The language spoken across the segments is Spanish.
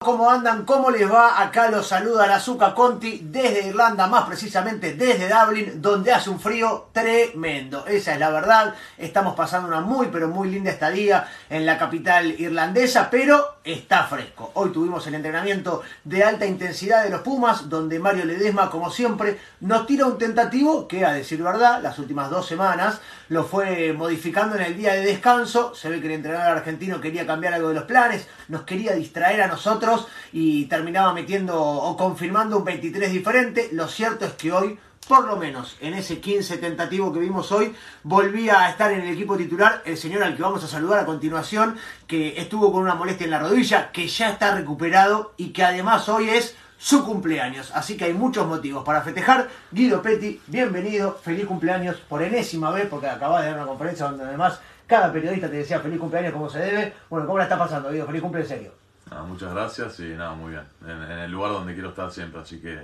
¿Cómo andan? ¿Cómo les va? Acá los saluda la Zucca Conti desde Irlanda, más precisamente desde Dublin, donde hace un frío tremendo. Esa es la verdad. Estamos pasando una muy, pero muy linda estadía en la capital irlandesa, pero está fresco. Hoy tuvimos el entrenamiento de alta intensidad de los Pumas, donde Mario Ledesma, como siempre, nos tira un tentativo que, a decir verdad, las últimas dos semanas lo fue modificando en el día de descanso. Se ve que el entrenador argentino quería cambiar algo de los planes, nos quería distraer a nosotros y terminaba metiendo o confirmando un 23 diferente. Lo cierto es que hoy, por lo menos en ese 15 tentativo que vimos hoy, volvía a estar en el equipo titular el señor al que vamos a saludar a continuación, que estuvo con una molestia en la rodilla, que ya está recuperado y que además hoy es su cumpleaños. Así que hay muchos motivos para festejar. Guido Petti, bienvenido, feliz cumpleaños por enésima vez, porque acabas de dar una conferencia donde además cada periodista te decía feliz cumpleaños como se debe. Bueno, ¿cómo la está pasando, Guido? Feliz cumpleaños en serio muchas gracias y nada, muy bien. En, el lugar donde quiero estar siempre, así que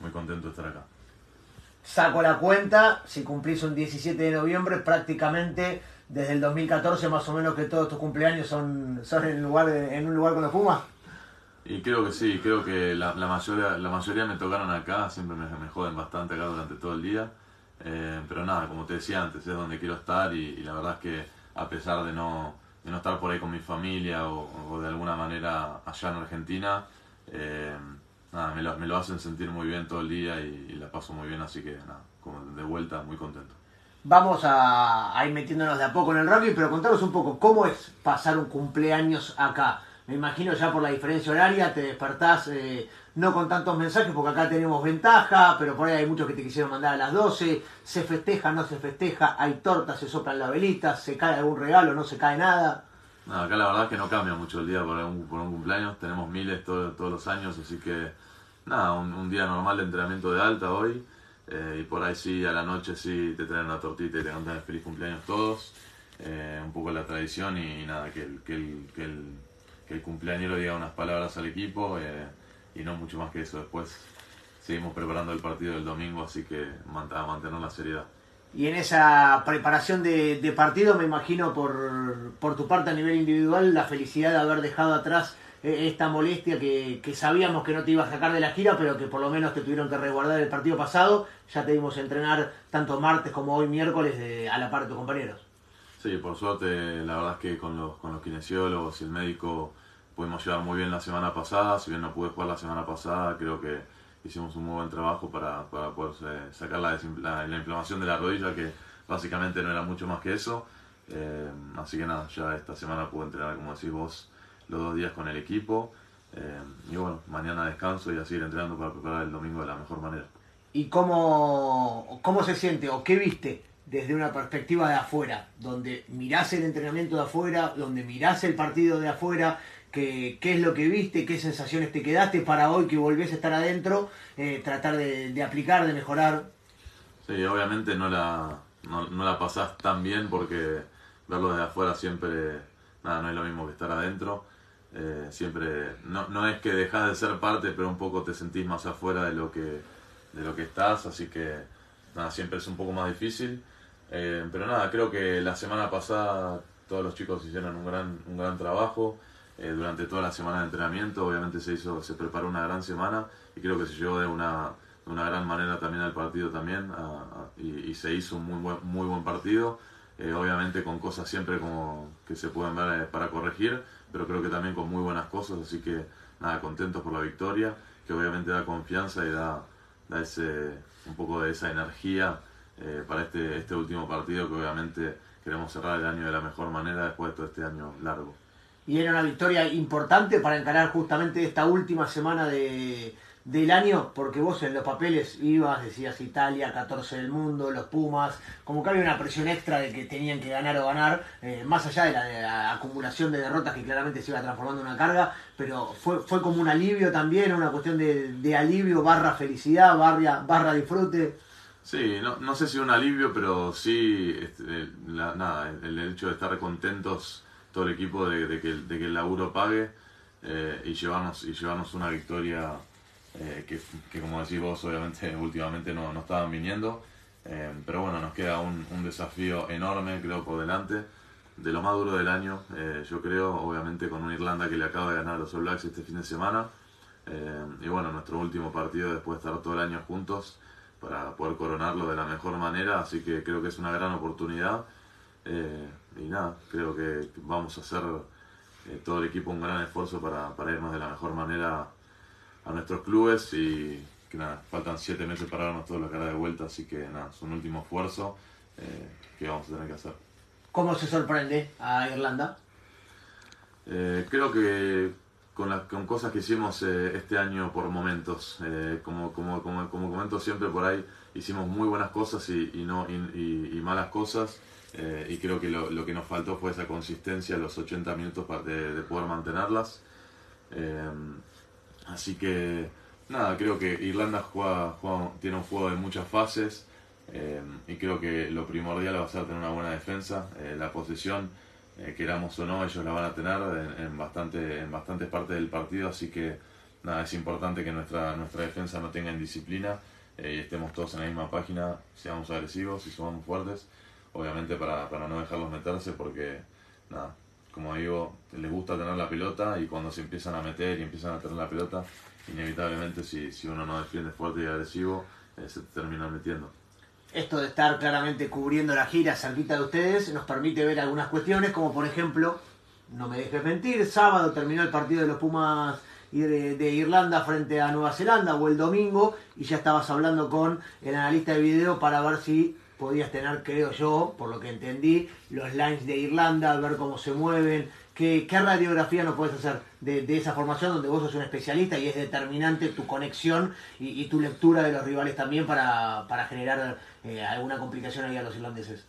muy contento de estar acá. Saco la cuenta, si cumplís un 17 de noviembre, prácticamente desde el 2014 más o menos que todos tus cumpleaños son, son en, lugar en un lugar con los Pumas. Y creo que sí, creo que la, mayoría, la mayoría me tocaron acá, siempre me, me joden bastante acá durante todo el día. Eh, pero nada, como te decía antes, es donde quiero estar y la verdad es que a pesar de no, de no estar por ahí con mi familia o, de alguna manera allá en Argentina, eh, nada, me lo, me lo, hacen sentir muy bien todo el día y, la paso muy bien, así que nada, como de vuelta muy contento. Vamos a, ir metiéndonos de a poco en el rugby, pero contanos un poco, ¿cómo es pasar un cumpleaños acá? Me imagino ya por la diferencia horaria te despertás eh, no con tantos mensajes porque acá tenemos ventaja, pero por ahí hay muchos que te quisieron mandar a las 12, se festeja, no se festeja, hay tortas, se soplan la velita, se cae algún regalo, no se cae nada. No, acá la verdad es que no cambia mucho el día por un, cumpleaños, tenemos miles todos los años, así que nada, un, día normal de entrenamiento de alta hoy, eh, y por ahí sí, a la noche sí te traen una tortita y te cantan feliz cumpleaños todos, eh, un poco la tradición y, nada, que el, que el, que el que el cumpleañero diga unas palabras al equipo eh, y no mucho más que eso. Después seguimos preparando el partido del domingo, así que a mantener la seriedad. Y en esa preparación de, partido, me imagino por, por, tu parte a nivel individual, la felicidad de haber dejado atrás eh, esta molestia que, que, sabíamos que no te iba a sacar de la gira, pero que por lo menos te tuvieron que resguardar el partido pasado. Ya te vimos entrenar tanto martes como hoy miércoles a la par de tus compañeros. Sí, por suerte, la verdad es que con los, con los kinesiólogos y el médico pudimos llevar muy bien la semana pasada. Si bien no pude jugar la semana pasada, creo que hicimos un muy buen trabajo para, para poder eh, sacar la, la, inflamación de la rodilla, que básicamente no era mucho más que eso. Eh, así que nada, ya esta semana pude entrenar, como decís vos, los dos días con el equipo. Eh, y bueno, mañana descanso y a seguir entrenando para preparar el domingo de la mejor manera. ¿Y cómo, cómo se siente o qué viste desde una perspectiva de afuera, donde mirás el entrenamiento de afuera, donde mirás el partido de afuera, qué, qué es lo que viste, qué sensaciones te quedaste para hoy que volvés a estar adentro, eh, tratar de, aplicar, de mejorar. Sí, obviamente no la, no, la pasás tan bien porque verlo desde afuera siempre, nada, no es lo mismo que estar adentro. Eh, siempre, no, no es que dejas de ser parte, pero un poco te sentís más afuera de lo que, de lo que estás, así que nada, siempre es un poco más difícil. Eh, pero nada, creo que la semana pasada todos los chicos hicieron un gran, un gran trabajo. Eh, durante toda la semana de entrenamiento, obviamente se hizo, se preparó una gran semana y creo que se llevó de una, una gran manera también al partido también y, se hizo un muy buen, muy buen partido. Eh, obviamente con cosas siempre como que se pueden ver para corregir, pero creo que también con muy buenas cosas, así que nada, contentos por la victoria, que obviamente da confianza y da, da ese, un poco de esa energía eh, para este, este último partido que obviamente queremos cerrar el año de la mejor manera después de todo este año largo. Y era una victoria importante para encarar justamente esta última semana de, del año, porque vos en los papeles ibas, decías Italia, 14 del mundo, los Pumas, como que había una presión extra de que tenían que ganar o ganar, eh, más allá de la, acumulación de derrotas que claramente se iba transformando en una carga, pero fue, fue como un alivio también, una cuestión de, de alivio barra felicidad, barra, barra disfrute. Sí, no, no sé si un alivio, pero sí este, nada, el, hecho de estar contentos todo el equipo de, que, de que, el laburo pague eh, y, llevarnos, y llevarnos una victoria eh, que, que, como decís vos, obviamente últimamente no, no estaban viniendo. Eh, pero bueno, nos queda un, un, desafío enorme, creo, por delante, de lo más duro del año, eh, yo creo, obviamente con una Irlanda que le acaba de ganar a los All Blacks este fin de semana. Eh, y bueno, nuestro último partido después de estar todo el año juntos para poder coronarlo de la mejor manera, así que creo que es una gran oportunidad. Eh, y nada, creo que vamos a hacer todo el equipo un gran esfuerzo para, para, irnos de la mejor manera a nuestros clubes y que nada, faltan siete meses para darnos toda la cara de vuelta, así que nada, es un último esfuerzo que vamos a tener que hacer. ¿Cómo se sorprende a Irlanda? Eh, creo que con, con cosas que hicimos eh, este año por momentos, eh, como, como, como, como, comento siempre por ahí, hicimos muy buenas cosas y, y no, y, y, malas cosas. Y creo que lo, lo, que nos faltó fue esa consistencia, los 80 minutos de, de poder mantenerlas. así que nada, creo que Irlanda juega, juega, tiene un juego de muchas fases. Eh, y creo que lo primordial va a ser tener una buena defensa. Eh, la posesión, eh, queramos o no, ellos la van a tener en, bastante, en bastantes partes del partido, así que nada, es importante que nuestra, nuestra defensa no tenga indisciplina y estemos todos en la misma página, seamos agresivos y somos fuertes, obviamente para, para no dejarlos meterse porque, nada, como digo, les gusta tener la pelota y cuando se empiezan a meter y empiezan a tener la pelota, inevitablemente si, si uno no defiende fuerte y agresivo, se termina metiendo. Esto de estar claramente cubriendo la gira cerquita de ustedes nos permite ver algunas cuestiones, como por ejemplo, no me dejes mentir, sábado terminó el partido de los Pumas de, Irlanda frente a Nueva Zelanda o el domingo y ya estabas hablando con el analista de video para ver si podías tener, creo yo, por lo que entendí, los lines de Irlanda, ver cómo se mueven, ¿Qué, radiografía nos puedes hacer de, esa formación donde vos sos un especialista y es determinante tu conexión y, tu lectura de los rivales también para, generar eh, alguna complicación ahí a los irlandeses?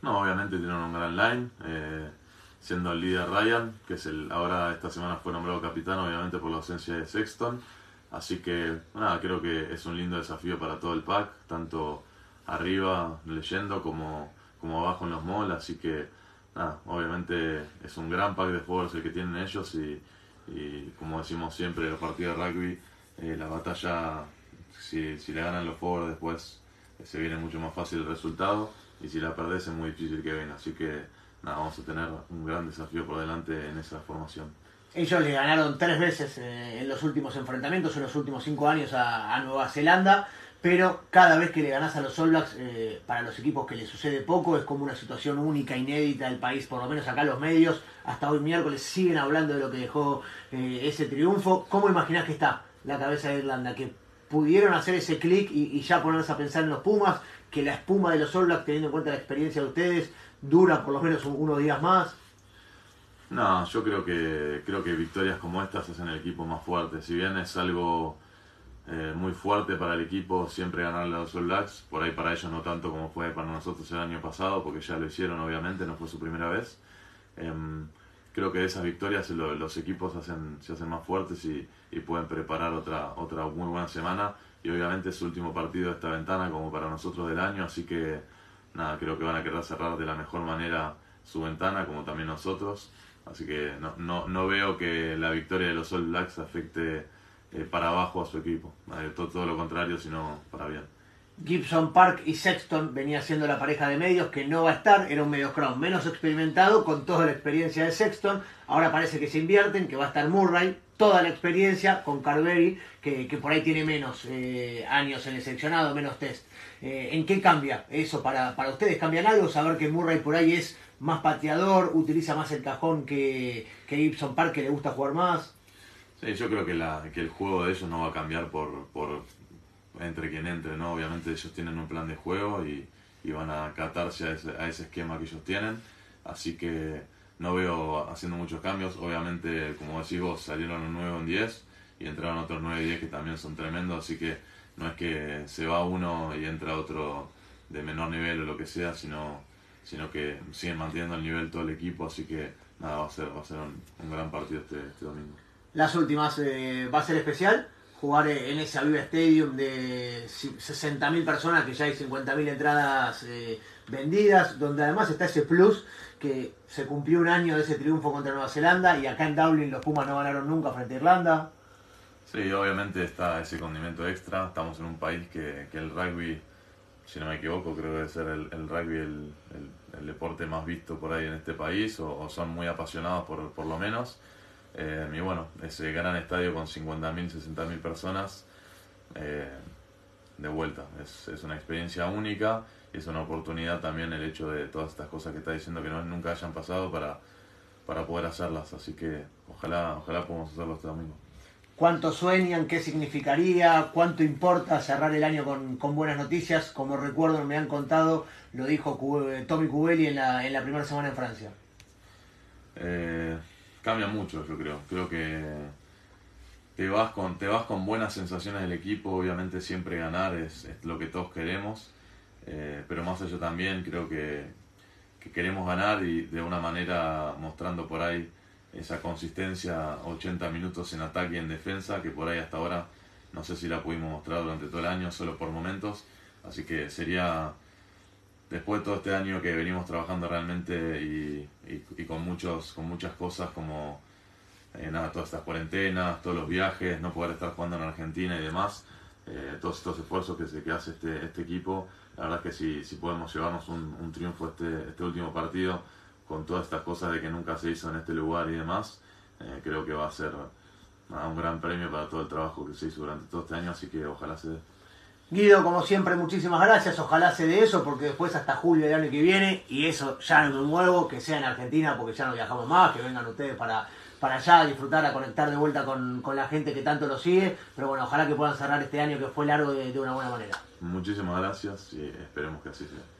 No, obviamente tienen un gran line, eh, siendo el líder Ryan, que es el ahora esta semana fue nombrado capitán, obviamente por la ausencia de Sexton. Así que nada, creo que es un lindo desafío para todo el pack, tanto arriba leyendo como, como abajo en los malls, así que obviamente es un gran pack de jugadores el que tienen ellos y, como decimos siempre los partidos de rugby, eh, la batalla, si, si le ganan los forwards después eh, se viene mucho más fácil el resultado y si la perdés es muy difícil que venga. Así que nada, vamos a tener un gran desafío por delante en esa formación. Ellos le ganaron tres veces eh, en los últimos enfrentamientos, en los últimos cinco años a Nueva Zelanda pero cada vez que le ganás a los All Blacks, eh, para los equipos que le sucede poco, es como una situación única, inédita del país, por lo menos acá los medios, hasta hoy miércoles siguen hablando de lo que dejó eh, ese triunfo. ¿Cómo imaginás que está la cabeza de Irlanda? Que pudieron hacer ese clic y, ya ponerse a pensar en los Pumas, que la espuma de los All Blacks, teniendo en cuenta la experiencia de ustedes, dura por lo menos unos días más. No, yo creo que creo que victorias como estas hacen el equipo más fuerte. Si bien es algo eh, muy fuerte para el equipo siempre ganarle a los All Blacks. Por ahí para ellos no tanto como fue para nosotros el año pasado, porque ya lo hicieron obviamente, no fue su primera vez. Em, creo que esas victorias los equipos hacen, se hacen más fuertes y, pueden preparar otra, otra muy buena semana. Y obviamente es su último partido de esta ventana como para nosotros del año, así que nada, creo que van a querer cerrar de la mejor manera su ventana, como también nosotros. Así que no, no, no veo que la victoria de los All Blacks afecte eh, para abajo a su equipo. todo, todo, lo contrario, sino para bien. Gibson Park y Sexton venía siendo la pareja de medios que no va a estar, era un medio crown menos experimentado con toda la experiencia de Sexton, ahora parece que se invierten, que va a estar Murray, toda la experiencia con Carberry, que, que por ahí tiene menos eh, años en el seleccionado, menos test. Eh, ¿En qué cambia eso para, para ustedes? ¿Cambian algo? Saber que Murray por ahí es más pateador, utiliza más el cajón que, que Gibson Park, que le gusta jugar más. Sí, yo creo que, el juego de ellos no va a cambiar por, por entre quien entre, ¿no? Obviamente ellos tienen un plan de juego y, van a acatarse a ese, a ese esquema que ellos tienen, así que no veo haciendo muchos cambios. Obviamente, como decís vos, salieron un 9 en 10 y entraron otros 9 y 10 que también son tremendos, así que no es que se va uno y entra otro de menor nivel o lo que sea, sino, sino que siguen manteniendo el nivel todo el equipo, así que nada, va a ser, va a ser un, un gran partido este, este domingo las últimas eh, va a ser especial. Jugar en ese Aviva Stadium de 60.000 personas, que ya hay 50.000 entradas eh, vendidas, donde además está ese plus que se cumplió un año de ese triunfo contra Nueva Zelanda y acá en Dublin los Pumas no ganaron nunca frente a Irlanda. Sí, obviamente está ese condimento extra. Estamos en un país que, que el rugby si no me equivoco, creo que debe ser el, rugby el, deporte más visto por ahí en este país, o, son muy apasionados por, por lo menos. Eh, y bueno, ese gran estadio con 50.000, 60.000 personas, eh, de vuelta, es, es, una experiencia única y es una oportunidad también el hecho de todas estas cosas que está diciendo que no, nunca hayan pasado para, para poder hacerlas. Así que ojalá, ojalá podamos hacerlo este domingo cuánto sueñan, qué significaría, cuánto importa cerrar el año con, buenas noticias. Como recuerdo, me han contado, lo dijo Tommy Cubelli en la, en la primera semana en Francia. Eh, cambia mucho, yo creo. Creo que te vas con, te vas con buenas sensaciones del equipo. Obviamente, siempre ganar es, lo que todos queremos. Eh, pero más allá también, creo que, que queremos ganar y de una manera mostrando por ahí esa consistencia 80 minutos en ataque y en defensa, que por ahí hasta ahora no sé si la pudimos mostrar durante todo el año, solo por momentos. Así que sería, después de todo este año que venimos trabajando realmente y, y, con, muchos, con muchas cosas como eh, nada, todas estas cuarentenas, todos los viajes, no poder estar jugando en Argentina y demás, eh, todos estos esfuerzos que, se, que hace este, este equipo, la verdad es que si, si podemos llevarnos un, un triunfo este, este último partido, con todas estas cosas de que nunca se hizo en este lugar y demás, eh, creo que va a ser un gran premio para todo el trabajo que se hizo durante todo este año, así que ojalá se. Guido, como siempre, muchísimas gracias. Ojalá se dé eso, porque después hasta julio del año que viene, y eso ya no me muevo, que sea en Argentina, porque ya no viajamos más, que vengan ustedes para, para allá a disfrutar, a conectar de vuelta con, la gente que tanto lo sigue. Pero bueno, ojalá que puedan cerrar este año que fue largo de, de una buena manera. Muchísimas gracias y esperemos que así sea.